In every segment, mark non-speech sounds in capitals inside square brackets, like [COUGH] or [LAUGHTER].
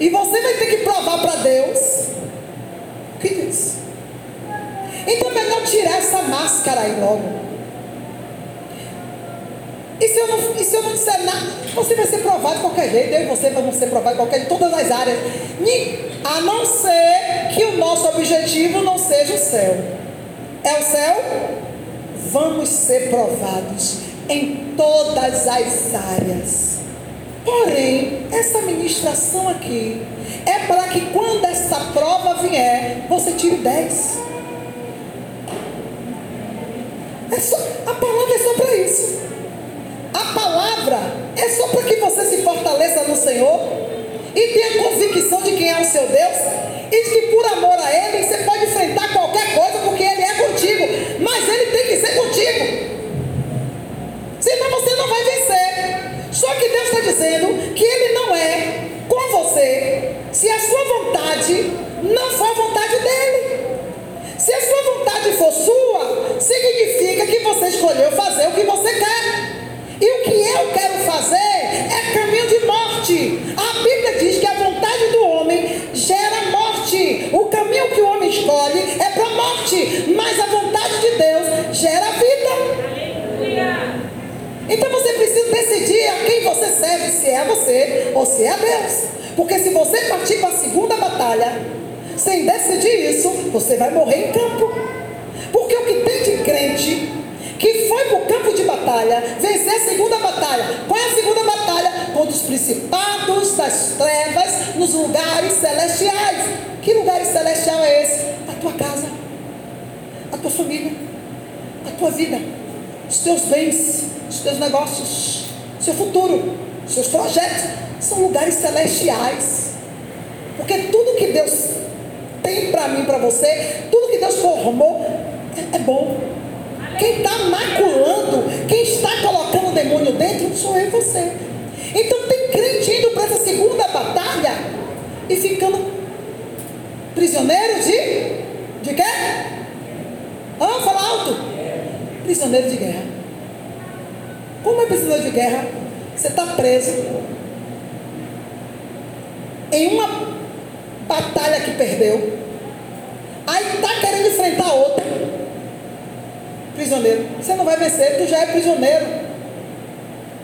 E você vai ter que provar para Deus o que diz. Então é melhor tirar essa máscara aí logo. E se, eu não, e se eu não disser nada, você vai ser provado de qualquer jeito, eu e você vamos ser provados de qualquer jeito, em todas as áreas. A não ser que o nosso objetivo não seja o céu. É o céu? Vamos ser provados em todas as áreas. Porém, essa ministração aqui é para que quando essa prova vier, você tire 10. É só, O caminho que o homem escolhe é para a morte. Mas a vontade de Deus gera vida. Então você precisa decidir a quem você serve, se é você ou se é Deus. Porque se você partir para a segunda batalha, sem decidir isso, você vai morrer em campo. Porque o que tem de crente que foi para o campo de batalha vencer a segunda batalha. Qual é a segunda batalha? Contra os principados das trevas nos lugares celestiais. Que lugares celestial é esse? A tua casa, a tua família, a tua vida, os teus bens, os teus negócios, seu futuro, seus projetos. São lugares celestiais. Porque tudo que Deus tem para mim, para você, tudo que Deus formou é, é bom. Quem está maculando, quem está colocando o demônio dentro, sou eu e você. Então tem crente indo para essa segunda batalha e ficando prisioneiro de. De quê? Ah, fala alto. Prisioneiro de guerra. Como é prisioneiro de guerra? Você está preso em uma batalha que perdeu. Aí está querendo enfrentar outra prisioneiro. Você não vai vencer, tu já é prisioneiro.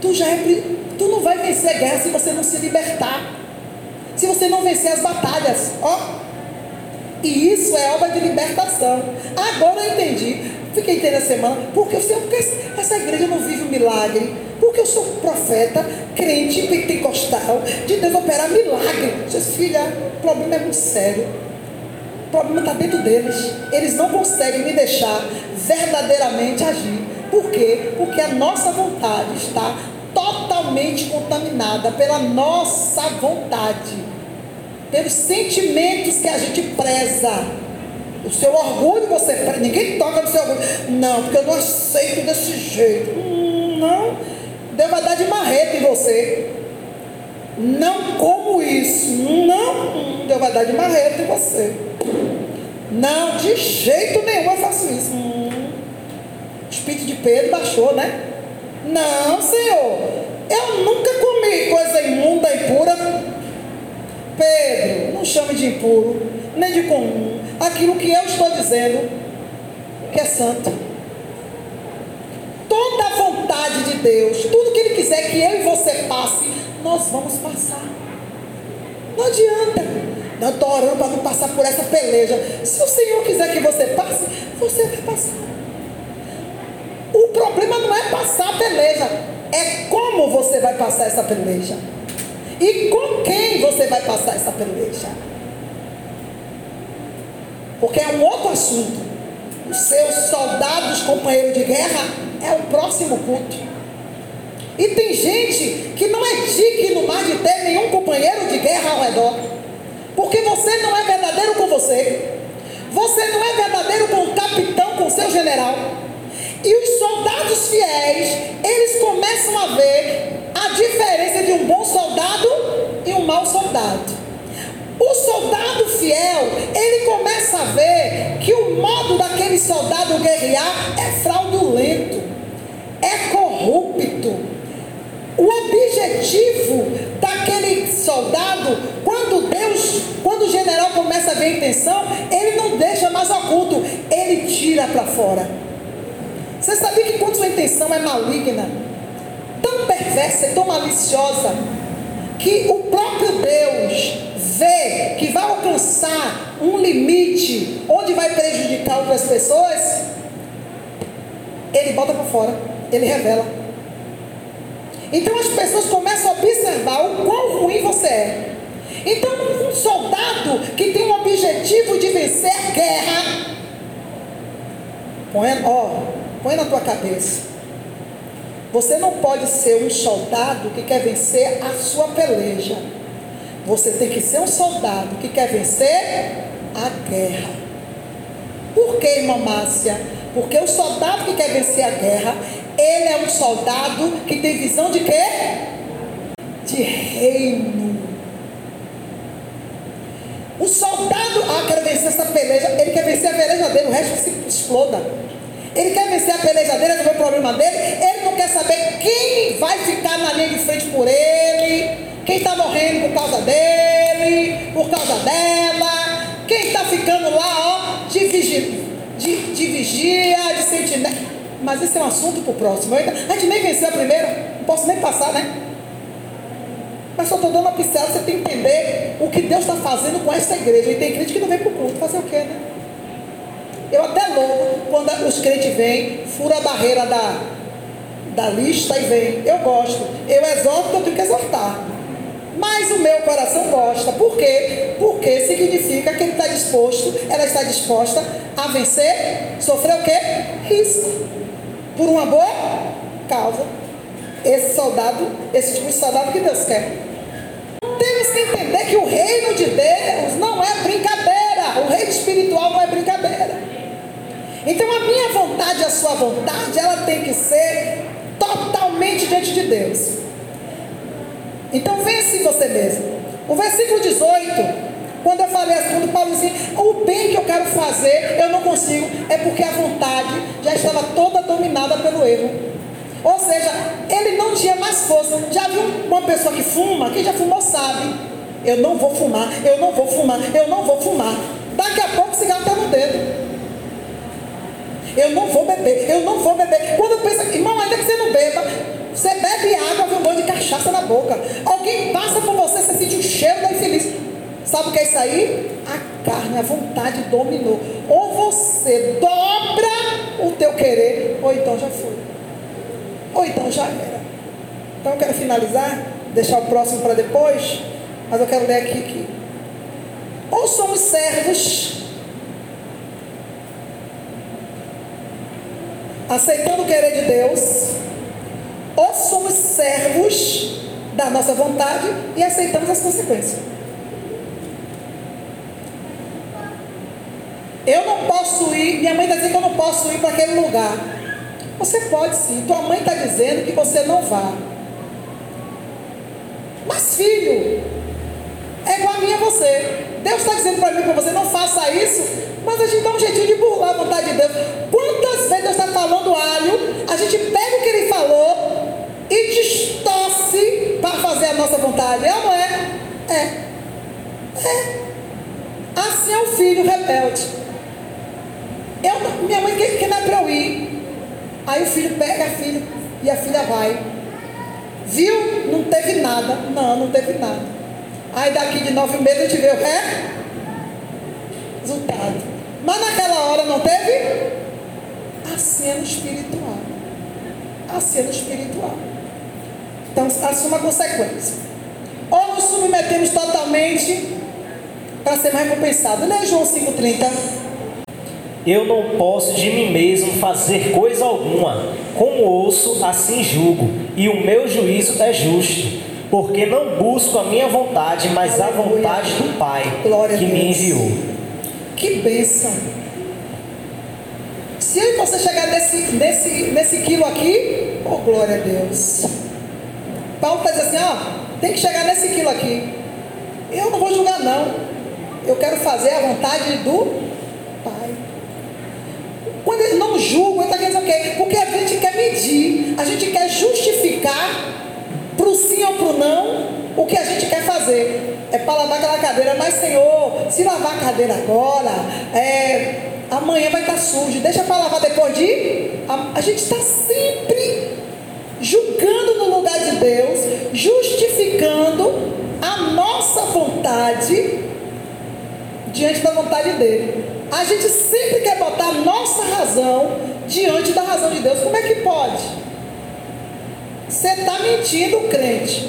Tu já é tu não vai vencer a guerra se você não se libertar. Se você não vencer as batalhas, ó. E isso é obra de libertação. Agora eu entendi. Fiquei entendendo a semana, porque eu sei, porque essa igreja não vive um milagre. Porque eu sou profeta, crente, pentecostal, de Deus operar milagre. Disse, filha, o problema é muito sério. O problema está dentro deles. Eles não conseguem me deixar verdadeiramente agir. Por quê? Porque a nossa vontade está totalmente contaminada pela nossa vontade, pelos sentimentos que a gente preza. O seu orgulho você preza, ninguém toca no seu orgulho. Não, porque eu não aceito desse jeito. Hum, não, Deus vai dar de marreta em você. Não como isso. Não, Deus vai dar de marreta em você. Não, de jeito nenhum eu faço isso. Hum, o espírito de Pedro baixou, né? Não, Senhor. Eu nunca comi coisa imunda, impura. Pedro, não chame de impuro, nem de comum. Aquilo que eu estou dizendo, que é santo. Toda a vontade de Deus, tudo que Ele quiser que eu e você passe, nós vamos passar. Não adianta. Não estou orando para não passar por essa peleja. Se o Senhor quiser que você passe, você vai passar. O problema não é passar a peleja, é como você vai passar essa peleja. E com quem você vai passar essa peleja. Porque é um outro assunto. Os seus soldados, companheiros de guerra, é o próximo culto. E tem gente que não é digno mais de ter nenhum companheiro de guerra ao redor. Porque você não é verdadeiro com você. Você não é verdadeiro com o capitão, com o seu general. E os soldados fiéis, eles começam a ver diferença de um bom soldado e um mau soldado. O soldado fiel, ele começa a ver que o modo daquele soldado guerrear é fraudulento, é corrupto. O objetivo daquele soldado, quando e a intenção, ele não deixa mais oculto, ele tira para fora. Você sabia que quando sua intenção é maligna, perversa e tão maliciosa, que o próprio Deus vê que vai alcançar um limite onde vai prejudicar outras pessoas, ele bota para fora, ele revela. Então as pessoas começam a observar o quão ruim você é. Então, um soldado que tem o objetivo de vencer a guerra, põe, ó, põe na tua cabeça. Você não pode ser um soldado que quer vencer a sua peleja. Você tem que ser um soldado que quer vencer a guerra. Por que, irmã Márcia? Porque o soldado que quer vencer a guerra, ele é um soldado que tem visão de quê? De reino. O soldado, ah, quero vencer essa peleja, ele quer vencer a peleja dele, o resto se exploda. Ele quer vencer a peleja dele, resolver o problema dele, ele não quer saber quem vai ficar na linha de frente por ele, quem está morrendo por causa dele, por causa dela, quem está ficando lá, ó, de vigia, de, de vigia, de sentinela. Mas esse é um assunto para o próximo. Ainda, a gente nem venceu a primeira, não posso nem passar, né? Mas só estou dando uma pincela para você entender o que Deus está fazendo com essa igreja. E tem crente que não vem para o culto, fazer o quê, né? Eu até louco quando os crentes vêm, fura a barreira da, da lista e vem. Eu gosto. Eu exorto eu tenho que exortar. Mas o meu coração gosta. Por quê? Porque significa que ele está disposto, ela está disposta a vencer, sofrer o quê? Risco. Por uma boa causa. Esse soldado, esse tipo de soldado que Deus quer. Temos que entender que o reino de Deus não é brincadeira. O reino espiritual. Então a minha vontade, a sua vontade, ela tem que ser totalmente diante de Deus. Então vence você mesmo. O versículo 18 quando eu falei assim, quando Paulo disse, o bem que eu quero fazer, eu não consigo, é porque a vontade já estava toda dominada pelo erro. Ou seja, ele não tinha mais força. Já viu uma pessoa que fuma? Quem já fumou sabe. Eu não vou fumar, eu não vou fumar, eu não vou fumar. Daqui a pouco o cigarro está no dedo. Eu não vou beber, eu não vou beber. Quando pensa, irmão, ainda que você não beba, você bebe água, vem um monte de cachaça na boca. Alguém passa por você, você sente o cheiro da infeliz. Sabe o que é isso aí? A carne, a vontade dominou. Ou você dobra o teu querer, ou então já foi. Ou então já era. Então eu quero finalizar, deixar o próximo para depois, mas eu quero ler aqui que ou somos servos aceitando o querer de Deus, ou somos servos da nossa vontade e aceitamos as consequências. Eu não posso ir, minha mãe está dizendo que eu não posso ir para aquele lugar. Você pode sim, tua mãe está dizendo que você não vá. Mas filho, é igual a mim a você. Deus está dizendo para mim, para você, não faça isso, mas a gente dá um jeitinho de burlar a vontade de Deus. Quantas vezes Deus está falando alho, a gente pega o que ele falou e distorce para fazer a nossa vontade. É ou não é? É. É. Assim é o filho rebelde. Eu, minha mãe que, que não é para eu ir. Aí o filho pega a filha e a filha vai. Viu? Não teve nada. Não, não teve nada. Aí daqui de nove meses a gente vê o resultado. Mas naquela hora não teve? É no espiritual. É no espiritual. Então assuma a consequência. Ou nos submetemos totalmente para ser mais recompensado. Lê João 5,30. Eu não posso de mim mesmo fazer coisa alguma. Como ouço, assim julgo. E o meu juízo é justo porque não busco a minha vontade, mas a vontade do Pai Glória que me enviou. Que bênção! Você chegar nesse, nesse, nesse quilo aqui, oh glória a Deus. Paulo está dizendo assim, ó, tem que chegar nesse quilo aqui. Eu não vou julgar não. Eu quero fazer a vontade do Pai. Quando ele não julga, ele está dizendo o quê? Porque a gente quer medir, a gente quer justificar para o sim ou para o não, o que a gente quer fazer. É para lavar aquela cadeira, mas Senhor, se lavar a cadeira agora, é, amanhã vai estar sujo, deixa para lavar depois de. A, a gente está sempre julgando no lugar de Deus, justificando a nossa vontade diante da vontade dele. A gente sempre quer botar a nossa razão diante da razão de Deus. Como é que pode? Você está mentindo, crente.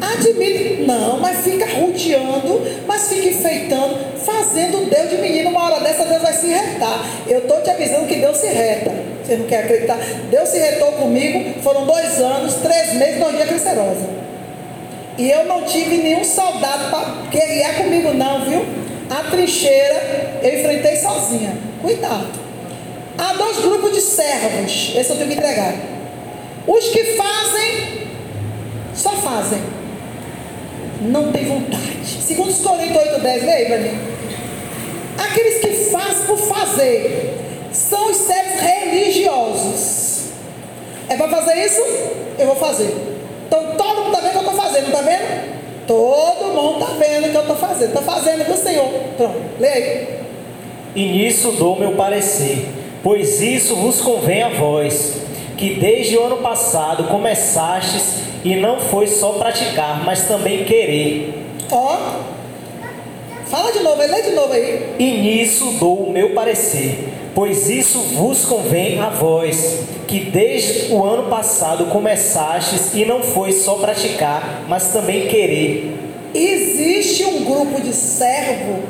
Admite, não, mas fica rodeando, mas fica enfeitando, fazendo Deus de menino. Uma hora dessa, Deus vai se retar. Eu estou te avisando que Deus se reta. Você não quer acreditar? Deus se retou comigo, foram dois anos, três meses, dois dias cancerosa. E eu não tive nenhum soldado para guerrear comigo, não, viu? A trincheira eu enfrentei sozinha. Cuidado. Há dois grupos de servos. Esse eu tenho que entregar. Os que fazem, só fazem. Não tem vontade. Segundo os Coríntios 8, 10, leia para mim. Aqueles que fazem por fazer são os servos religiosos. É para fazer isso? Eu vou fazer. Então todo mundo está vendo o que eu estou fazendo, está vendo? Todo mundo está vendo o que eu estou fazendo. Estou fazendo do Senhor. Pronto, leia aí. E nisso dou meu parecer, pois isso vos convém a vós, que desde o ano passado começastes e não foi só praticar, mas também querer. Ó, fala de novo, lê de novo aí. E nisso dou o meu parecer, pois isso vos convém a vós, que desde o ano passado começastes e não foi só praticar, mas também querer. Existe um grupo de servo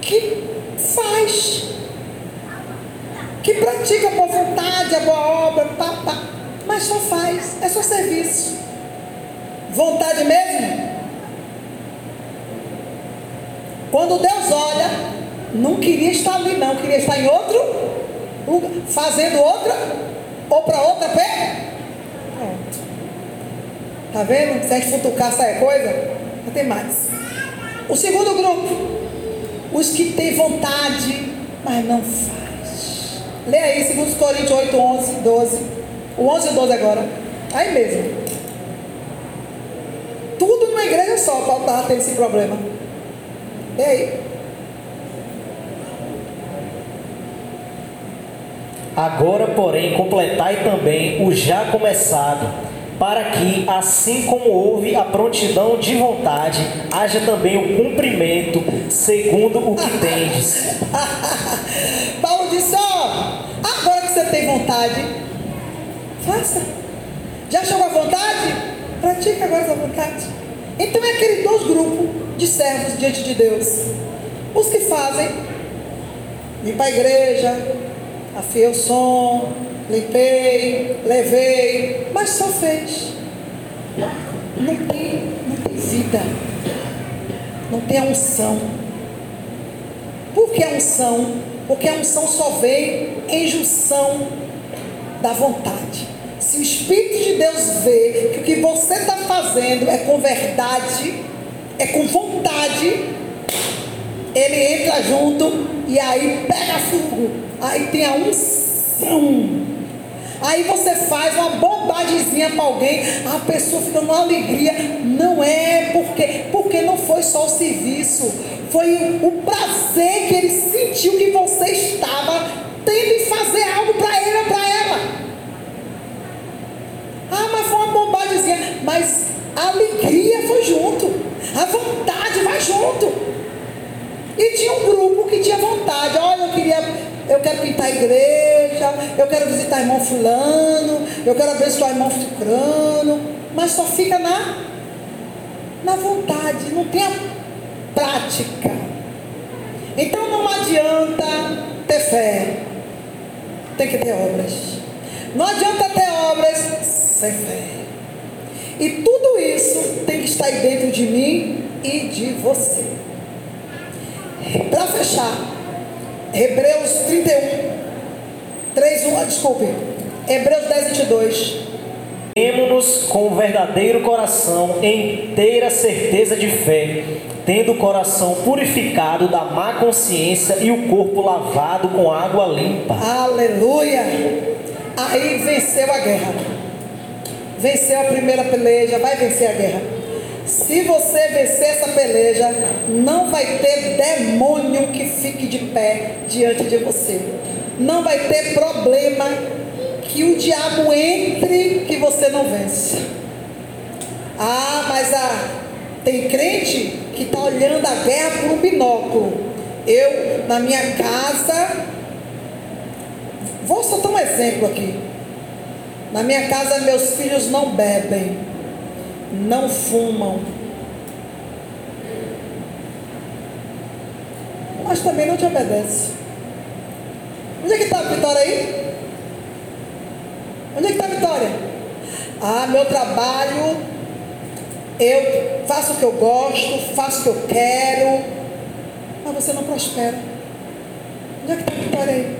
que faz, que pratica boa vontade, a boa obra, pá, pá, mas só faz, é só serviço. Vontade mesmo? Quando Deus olha, não queria estar ali, não, queria estar em outro lugar, fazendo outra, ou para outra pé. Pronto. Tá vendo? Se a gente futucar, sai coisa, não tem mais. O segundo grupo, os que têm vontade, mas não faz. Lê aí, 2 Coríntios 8, 11, 12. O 11 e o 12 agora. Aí mesmo. Numa igreja só, Paulo estava tendo esse problema. Lê aí. Agora, porém, completai também o já começado, para que, assim como houve a prontidão de vontade, haja também o cumprimento segundo o que tendes. [LAUGHS] Paulo disse: Ó, agora que você tem vontade, faça. Já chegou a vontade? Pratica agora essa vontade. Então é aqueles dois grupos de servos diante de Deus: os que fazem, vim para a igreja, afiei o som, limpei, levei, mas só fez. Não tem, não tem vida. Não tem a unção. Por que a unção? Porque a unção só vem em junção da vontade. Se o Espírito de Deus vê que o que você está fazendo é com verdade, é com vontade, ele entra junto e aí pega fogo. Aí tem a unção. Aí você faz uma bobagemzinha para alguém, a pessoa fica numa alegria. Não é porque, porque não foi só o serviço, foi o, prazer que ele sentiu que você estava tendo em fazer algo para ele ou para ela. Ah, mas foi uma bobagemzinha, mas a alegria foi junto, a vontade vai junto. E tinha um grupo que tinha vontade, olha, eu queria, eu quero pintar a igreja, eu quero visitar irmão fulano, eu quero abençoar irmão fulano, mas só fica na, na vontade, não tem a prática. Então não adianta ter fé, tem que ter obras. Não adianta ter obras sem fé. E tudo isso tem que estar aí dentro de mim e de você. Para fechar, Hebreus 31, 3, 1, desculpe, Hebreus 10, 22. Temos-nos com o verdadeiro coração, inteira certeza de fé, tendo o coração purificado da má consciência e o corpo lavado com água limpa. Aleluia! Aí venceu a guerra. Venceu a primeira peleja, vai vencer a guerra. Se você vencer essa peleja, não vai ter demônio que fique de pé diante de você. Não vai ter problema que o diabo entre que você não vence. Ah, mas a, tem crente que está olhando a guerra por um binóculo. Eu, na minha casa, vou soltar um exemplo aqui. Na minha casa, meus filhos não bebem, não fumam, mas também não te obedece. Onde é que está a vitória aí? Onde é que está a vitória? Ah, meu trabalho, eu faço o que eu gosto, faço o que eu quero, mas você não prospera. Onde é que está a vitória aí?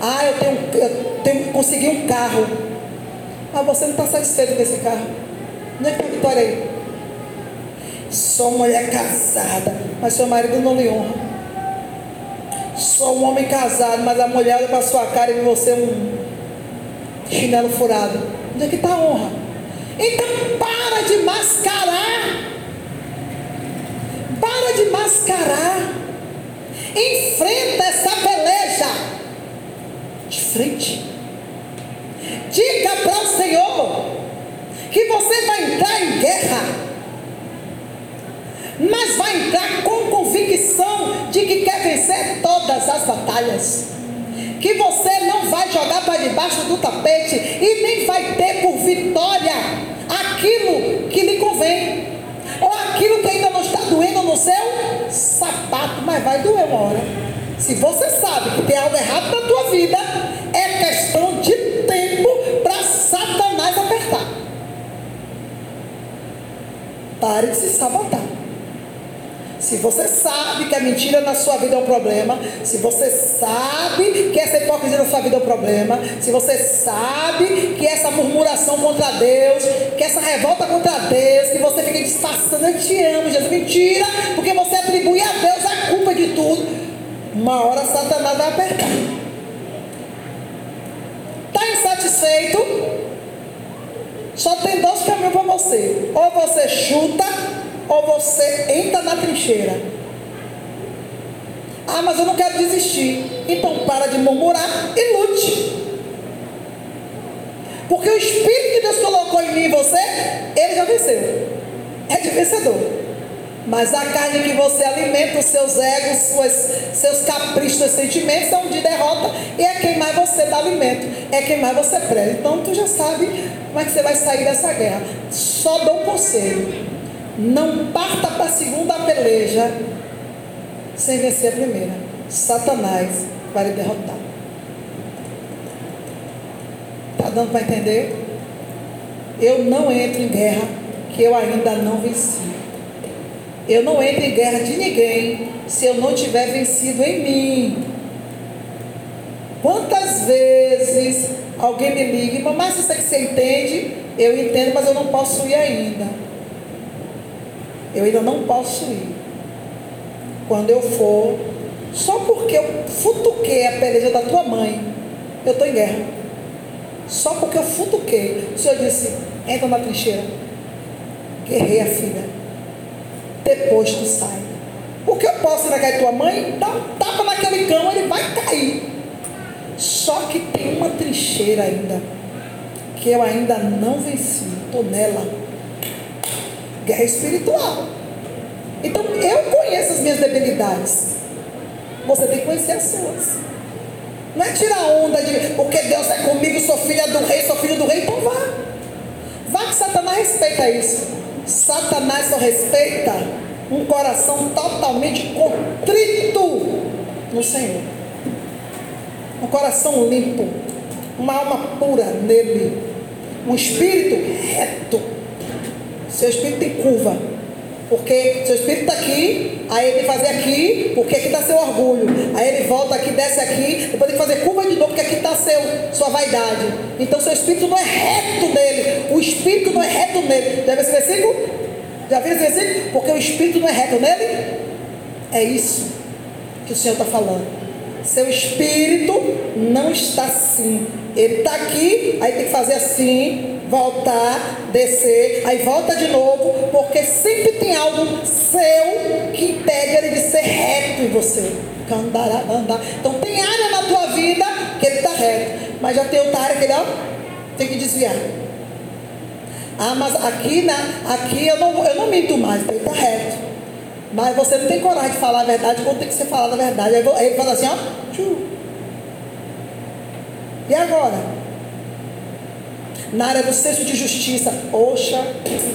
Ah, eu tenho, eu tenho consegui um carro. Mas você não está satisfeito com esse carro. Onde é que está a vitória aí? Sou mulher casada, mas seu marido não lhe honra. Sou um homem casado, mas a mulher olha para sua cara e vê você um chinelo furado. Onde é que está a honra? Então para de mascarar. Para de mascarar. Enfrenta essa peleja frente. Diga para o Senhor que você vai entrar em guerra mas vai entrar com convicção de que quer vencer todas as batalhas. Que você não vai jogar para debaixo do tapete e nem vai ter por vitória aquilo que lhe convém, ou aquilo que ainda não está doendo no seu sapato, mas vai doer uma hora. Se você sabe que tem algo errado na tua vida, Pare de se sabotar. Se você sabe que a mentira na sua vida é um problema, se você sabe que essa hipocrisia na sua vida é um problema, se você sabe que essa murmuração contra Deus, que essa revolta contra Deus, que você fica disfarçando, eu te amo, Jesus, mentira, porque você atribui a Deus a culpa de tudo, uma hora Satanás vai apertar. Está insatisfeito? Só tem dois caminhos você. Ou você chuta ou você entra na trincheira. Ah, mas eu não quero desistir. Então para de murmurar e lute. Porque o Espírito que Deus colocou em mim e você, ele já venceu. É de vencedor. Mas a carne que você alimenta, os seus egos, suas, seus caprichos, seus sentimentos, são de derrota. E é quem mais você dá alimento. É quem mais você prega. Então tu já sabe como é que você vai sair dessa guerra. Só dou um conselho. Não parta para a segunda peleja sem vencer a primeira. Satanás vai lhe derrotar. Está dando para entender? Eu não entro em guerra que eu ainda não venci. Eu não entro em guerra de ninguém se eu não tiver vencido em mim. Quantas vezes alguém me liga, mas isso você entende? Eu entendo, mas eu não posso ir ainda. Eu ainda não posso ir. Quando eu for, só porque eu futuquei a peleja da tua mãe, eu estou em guerra. Só porque eu futuquei. O Senhor disse: entra na trincheira. Guerreia, filha. Depois tu sai. Porque eu posso ir tua mãe, dá um tapa naquele cão, ele vai cair. Só que tem uma trincheira ainda. Que eu ainda não venci. Estou nela guerra espiritual. Então eu conheço as minhas debilidades. Você tem que conhecer as suas. Não é tirar onda de porque Deus é comigo, sou filha do rei, sou filho do rei, então vá. Vá que Satanás respeita isso. Satanás só respeita um coração totalmente contrito no Senhor. Um coração limpo, uma alma pura nele, um espírito reto seu espírito tem curva. Porque seu espírito está aqui, aí ele fazer aqui, porque aqui está seu orgulho. Aí ele volta aqui, desce aqui, depois tem que fazer curva de novo, porque aqui está sua vaidade. Então seu espírito não é reto nele. O espírito não é reto nele. Já viu esse versículo? Já viu esse versículo? Porque o espírito não é reto nele. É isso que o Senhor está falando. Seu espírito não está assim. Ele está aqui, aí tem que fazer assim, voltar, descer, aí volta de novo, porque sempre tem algo seu que impede ele de ser reto em você. Andar, andar. Então tem área na tua vida que ele está reto, mas já tem outra área que ele ó, tem que desviar. Ah, mas aqui, na, aqui eu, não, eu não minto mais, ele está reto. Mas você não tem coragem de falar a verdade quando tem que ser falada a verdade. Aí ele fala assim, ó. E agora? na área do senso de justiça. Oxa,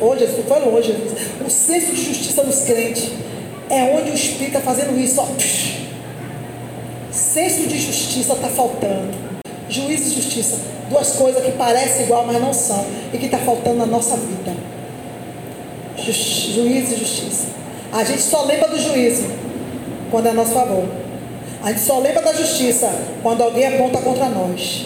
oh Jesus, foi longe, Jesus. O senso de justiça dos crentes é onde o Espírito está fazendo isso. Ó. Senso de justiça está faltando. Juízo e justiça, duas coisas que parecem igual, mas não são, e que está faltando na nossa vida. Ju juízo e justiça. A gente só lembra do juízo quando é a nosso favor. A gente só lembra da justiça quando alguém aponta contra nós.